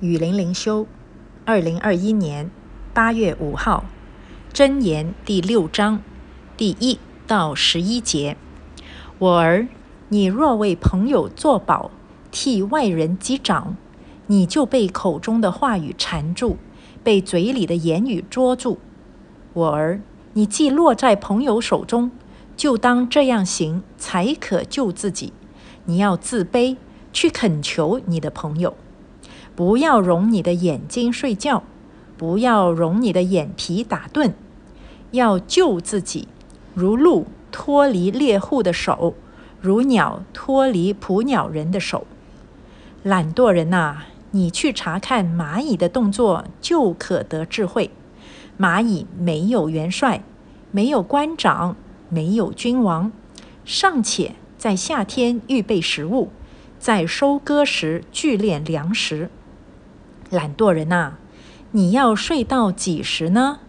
雨林灵修，二零二一年八月五号，箴言第六章第一到十一节。我儿，你若为朋友作保，替外人击掌，你就被口中的话语缠住，被嘴里的言语捉住。我儿，你既落在朋友手中，就当这样行，才可救自己。你要自卑，去恳求你的朋友。不要容你的眼睛睡觉，不要容你的眼皮打盹，要救自己，如鹿脱离猎户的手，如鸟脱离捕鸟人的手。懒惰人呐，你去查看蚂蚁的动作，就可得智慧。蚂蚁没有元帅，没有官长，没有君王，尚且在夏天预备食物，在收割时聚敛粮食。懒惰人呐，你要睡到几时呢？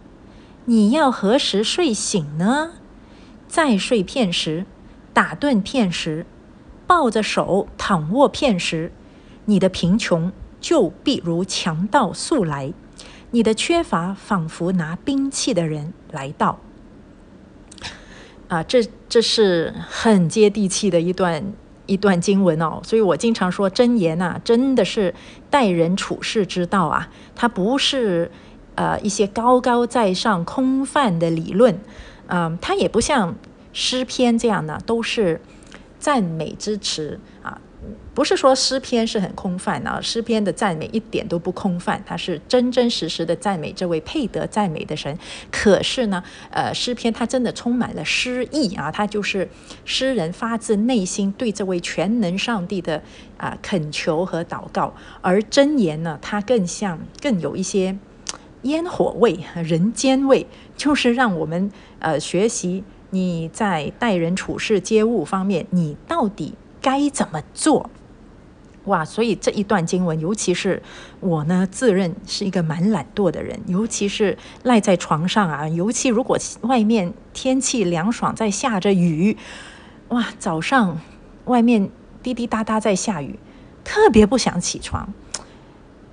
你要何时睡醒呢？再睡片时，打盹片时，抱着手躺卧片时，你的贫穷就必如强盗速来，你的缺乏仿佛拿兵器的人来到。啊，这这是很接地气的一段。一段经文哦，所以我经常说真言呐，真的是待人处事之道啊，它不是呃一些高高在上空泛的理论，嗯，它也不像诗篇这样的，都是赞美之词啊。不是说诗篇是很空泛啊，诗篇的赞美一点都不空泛，它是真真实实的赞美这位配得赞美的神。可是呢，呃，诗篇它真的充满了诗意啊，它就是诗人发自内心对这位全能上帝的啊恳求和祷告。而箴言呢，它更像更有一些烟火味、人间味，就是让我们呃学习你在待人处事、接物方面，你到底。该怎么做？哇！所以这一段经文，尤其是我呢，自认是一个蛮懒惰的人，尤其是赖在床上啊，尤其如果外面天气凉爽，在下着雨，哇！早上外面滴滴答答在下雨，特别不想起床。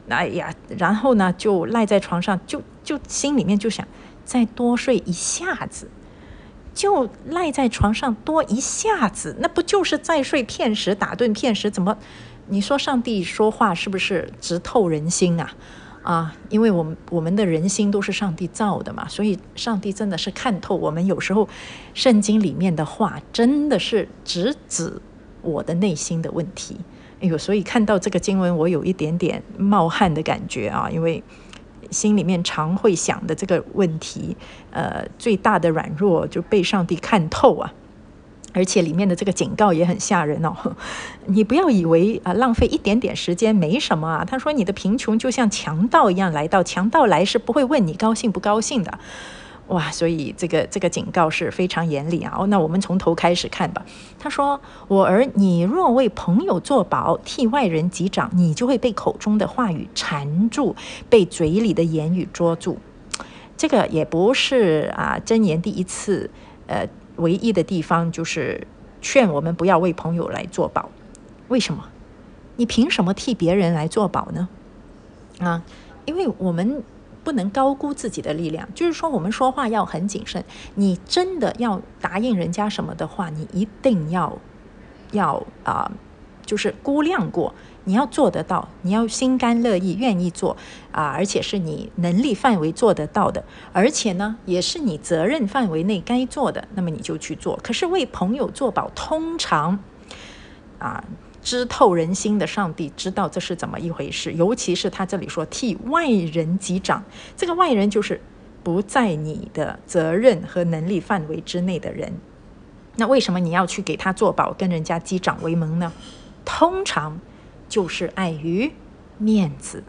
哎呀，然后呢，就赖在床上，就就心里面就想再多睡一下子。就赖在床上多一下子，那不就是再睡片时打盹片时？怎么？你说上帝说话是不是直透人心啊？啊，因为我们我们的人心都是上帝造的嘛，所以上帝真的是看透我们。有时候圣经里面的话真的是直指我的内心的问题。哎呦，所以看到这个经文，我有一点点冒汗的感觉啊，因为。心里面常会想的这个问题，呃，最大的软弱就被上帝看透啊，而且里面的这个警告也很吓人哦。你不要以为啊，浪费一点点时间没什么啊。他说你的贫穷就像强盗一样来到，强盗来是不会问你高兴不高兴的。哇，所以这个这个警告是非常严厉啊！哦，那我们从头开始看吧。他说：“我儿，你若为朋友作保，替外人击掌，你就会被口中的话语缠住，被嘴里的言语捉住。”这个也不是啊，箴言第一次，呃，唯一的地方就是劝我们不要为朋友来做保。为什么？你凭什么替别人来做保呢？啊，因为我们。不能高估自己的力量，就是说，我们说话要很谨慎。你真的要答应人家什么的话，你一定要要啊，就是估量过，你要做得到，你要心甘乐意、愿意做啊，而且是你能力范围做得到的，而且呢，也是你责任范围内该做的，那么你就去做。可是为朋友做保，通常啊。知透人心的上帝知道这是怎么一回事，尤其是他这里说替外人击掌，这个外人就是不在你的责任和能力范围之内的人。那为什么你要去给他做保，跟人家击掌为盟呢？通常就是碍于面子。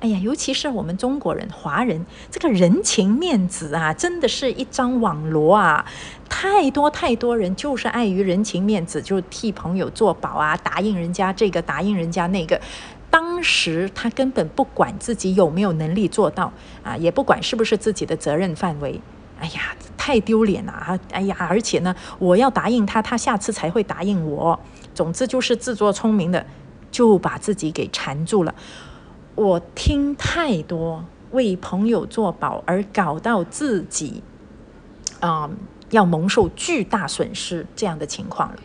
哎呀，尤其是我们中国人、华人，这个人情面子啊，真的是一张网罗啊！太多太多人就是碍于人情面子，就替朋友做保啊，答应人家这个，答应人家那个。当时他根本不管自己有没有能力做到啊，也不管是不是自己的责任范围。哎呀，太丢脸了啊！哎呀，而且呢，我要答应他，他下次才会答应我。总之就是自作聪明的，就把自己给缠住了。我听太多为朋友做保而搞到自己啊要蒙受巨大损失这样的情况了。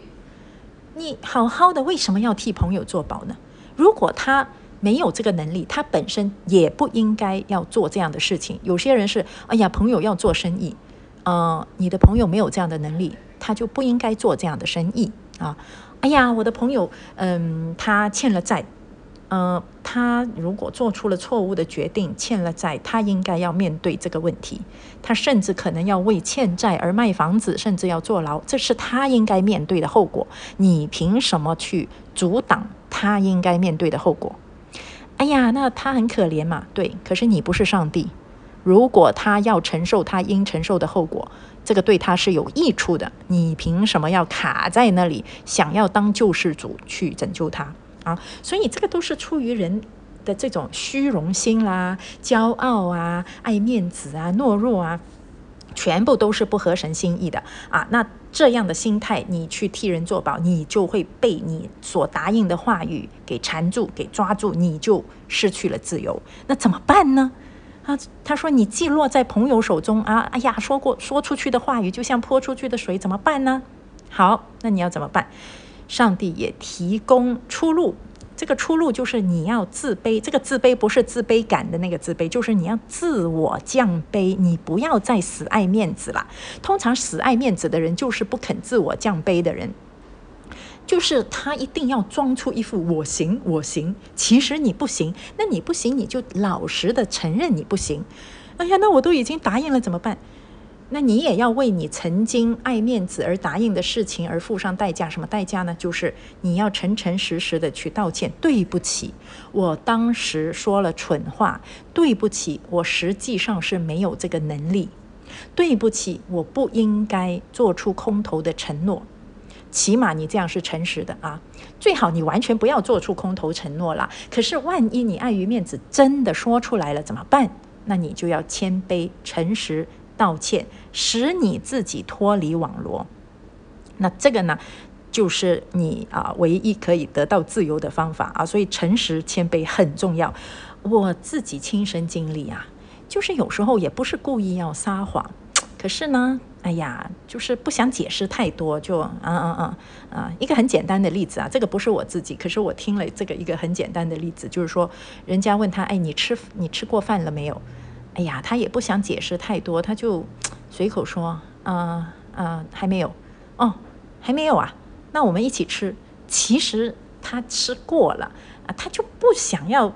你好好的为什么要替朋友做保呢？如果他没有这个能力，他本身也不应该要做这样的事情。有些人是，哎呀，朋友要做生意，呃，你的朋友没有这样的能力，他就不应该做这样的生意啊。哎呀，我的朋友，嗯，他欠了债。呃，他如果做出了错误的决定，欠了债，他应该要面对这个问题。他甚至可能要为欠债而卖房子，甚至要坐牢，这是他应该面对的后果。你凭什么去阻挡他应该面对的后果？哎呀，那他很可怜嘛。对，可是你不是上帝。如果他要承受他应承受的后果，这个对他是有益处的。你凭什么要卡在那里，想要当救世主去拯救他？啊，所以这个都是出于人的这种虚荣心啦、骄傲啊、爱面子啊、懦弱啊，全部都是不合神心意的啊。那这样的心态，你去替人做保，你就会被你所答应的话语给缠住、给抓住，你就失去了自由。那怎么办呢？啊，他说你既落在朋友手中啊，哎呀，说过说出去的话语就像泼出去的水，怎么办呢？好，那你要怎么办？上帝也提供出路，这个出路就是你要自卑。这个自卑不是自卑感的那个自卑，就是你要自我降卑，你不要再死爱面子了。通常死爱面子的人就是不肯自我降卑的人，就是他一定要装出一副我行我行，其实你不行。那你不行，你就老实的承认你不行。哎呀，那我都已经答应了，怎么办？那你也要为你曾经爱面子而答应的事情而付上代价，什么代价呢？就是你要诚诚实实的去道歉，对不起，我当时说了蠢话，对不起，我实际上是没有这个能力，对不起，我不应该做出空头的承诺，起码你这样是诚实的啊，最好你完全不要做出空头承诺了。可是万一你碍于面子真的说出来了怎么办？那你就要谦卑诚实。道歉，使你自己脱离网罗。那这个呢，就是你啊唯一可以得到自由的方法啊。所以诚实谦卑很重要。我自己亲身经历啊，就是有时候也不是故意要撒谎，可是呢，哎呀，就是不想解释太多，就啊啊啊啊，一个很简单的例子啊，这个不是我自己，可是我听了这个一个很简单的例子，就是说，人家问他，哎，你吃你吃过饭了没有？哎呀，他也不想解释太多，他就随口说：“啊啊，还没有哦，还没有啊。”那我们一起吃。其实他吃过了啊，他就不想要。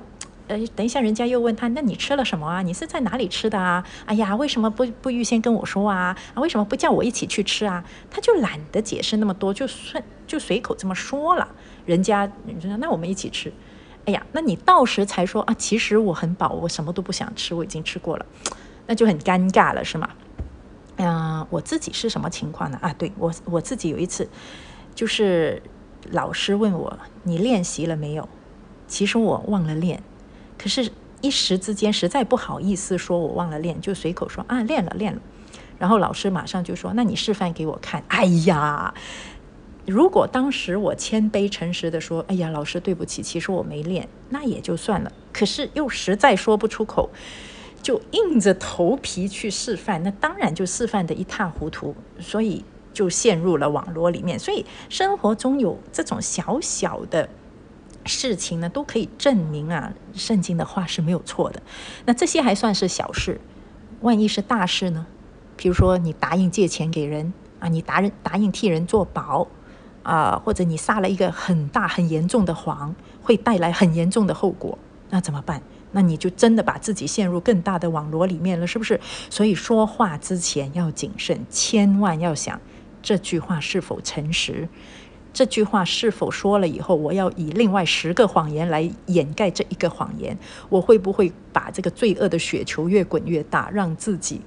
呃，等一下，人家又问他：“那你吃了什么啊？你是在哪里吃的啊？”哎呀，为什么不不预先跟我说啊？啊，为什么不叫我一起去吃啊？他就懒得解释那么多，就顺就随口这么说了。人家你说：“那我们一起吃。”哎呀，那你到时才说啊？其实我很饱，我什么都不想吃，我已经吃过了，那就很尴尬了，是吗？嗯，我自己是什么情况呢？啊，对我我自己有一次，就是老师问我你练习了没有？其实我忘了练，可是一时之间实在不好意思说我忘了练，就随口说啊练了练了，然后老师马上就说那你示范给我看。哎呀！如果当时我谦卑诚实的说：“哎呀，老师对不起，其实我没练。”那也就算了。可是又实在说不出口，就硬着头皮去示范，那当然就示范的一塌糊涂，所以就陷入了网络里面。所以生活中有这种小小的事情呢，都可以证明啊，圣经的话是没有错的。那这些还算是小事，万一是大事呢？比如说你答应借钱给人啊，你答应答应替人做保。啊，或者你撒了一个很大很严重的谎，会带来很严重的后果，那怎么办？那你就真的把自己陷入更大的网络里面了，是不是？所以说话之前要谨慎，千万要想这句话是否诚实，这句话是否说了以后，我要以另外十个谎言来掩盖这一个谎言，我会不会把这个罪恶的雪球越滚越大，让自己？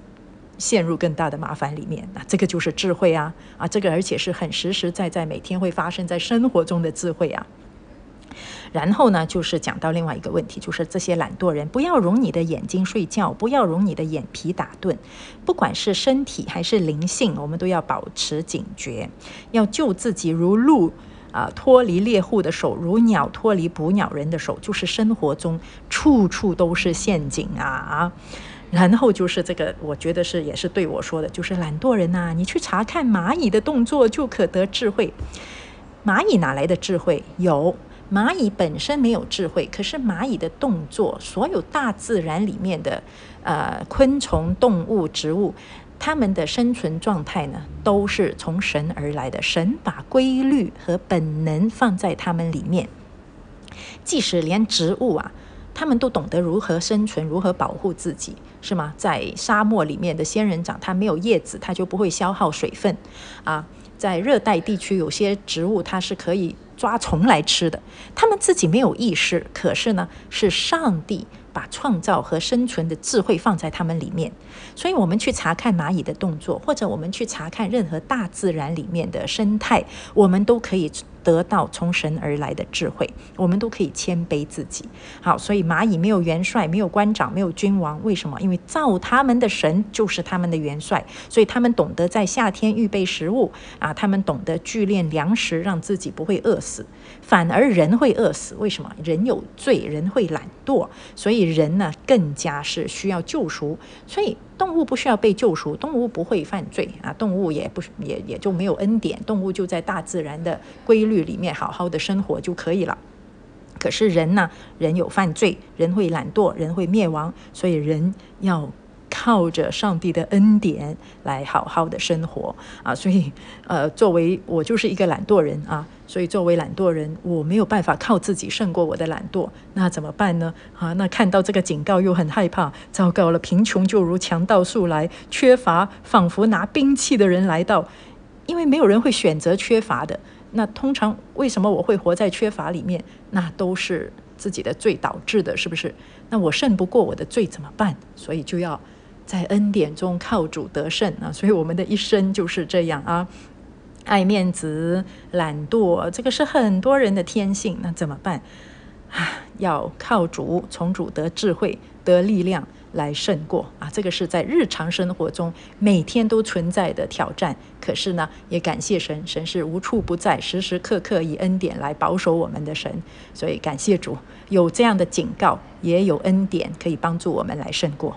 陷入更大的麻烦里面，那这个就是智慧啊啊！这个而且是很实实在在每天会发生在生活中的智慧啊。然后呢，就是讲到另外一个问题，就是这些懒惰人不要容你的眼睛睡觉，不要容你的眼皮打盹。不管是身体还是灵性，我们都要保持警觉，要救自己如鹿啊，脱离猎户的手，如鸟脱离捕鸟人的手，就是生活中处处都是陷阱啊啊！然后就是这个，我觉得是也是对我说的，就是懒惰人呐，你去查看蚂蚁的动作就可得智慧。蚂蚁哪来的智慧？有蚂蚁本身没有智慧，可是蚂蚁的动作，所有大自然里面的呃昆虫、动物、植物。它们的生存状态呢，都是从神而来的。神把规律和本能放在它们里面。即使连植物啊，他们都懂得如何生存，如何保护自己，是吗？在沙漠里面的仙人掌，它没有叶子，它就不会消耗水分啊。在热带地区，有些植物它是可以抓虫来吃的，它们自己没有意识，可是呢，是上帝。把创造和生存的智慧放在他们里面，所以我们去查看蚂蚁的动作，或者我们去查看任何大自然里面的生态，我们都可以。得到从神而来的智慧，我们都可以谦卑自己。好，所以蚂蚁没有元帅，没有官长，没有君王，为什么？因为造他们的神就是他们的元帅，所以他们懂得在夏天预备食物啊，他们懂得聚炼粮食，让自己不会饿死。反而人会饿死，为什么？人有罪，人会懒惰，所以人呢更加是需要救赎。所以。动物不需要被救赎，动物不会犯罪啊，动物也不也也就没有恩典，动物就在大自然的规律里面好好的生活就可以了。可是人呢，人有犯罪，人会懒惰，人会灭亡，所以人要。靠着上帝的恩典来好好的生活啊，所以呃，作为我就是一个懒惰人啊，所以作为懒惰人，我没有办法靠自己胜过我的懒惰，那怎么办呢？啊，那看到这个警告又很害怕，糟糕了，贫穷就如强盗速来，缺乏仿佛拿兵器的人来到，因为没有人会选择缺乏的。那通常为什么我会活在缺乏里面？那都是自己的罪导致的，是不是？那我胜不过我的罪怎么办？所以就要。在恩典中靠主得胜啊，所以我们的一生就是这样啊，爱面子、懒惰，这个是很多人的天性。那怎么办啊？要靠主，从主得智慧、得力量来胜过啊。这个是在日常生活中每天都存在的挑战。可是呢，也感谢神，神是无处不在、时时刻刻以恩典来保守我们的神。所以感谢主，有这样的警告，也有恩典可以帮助我们来胜过。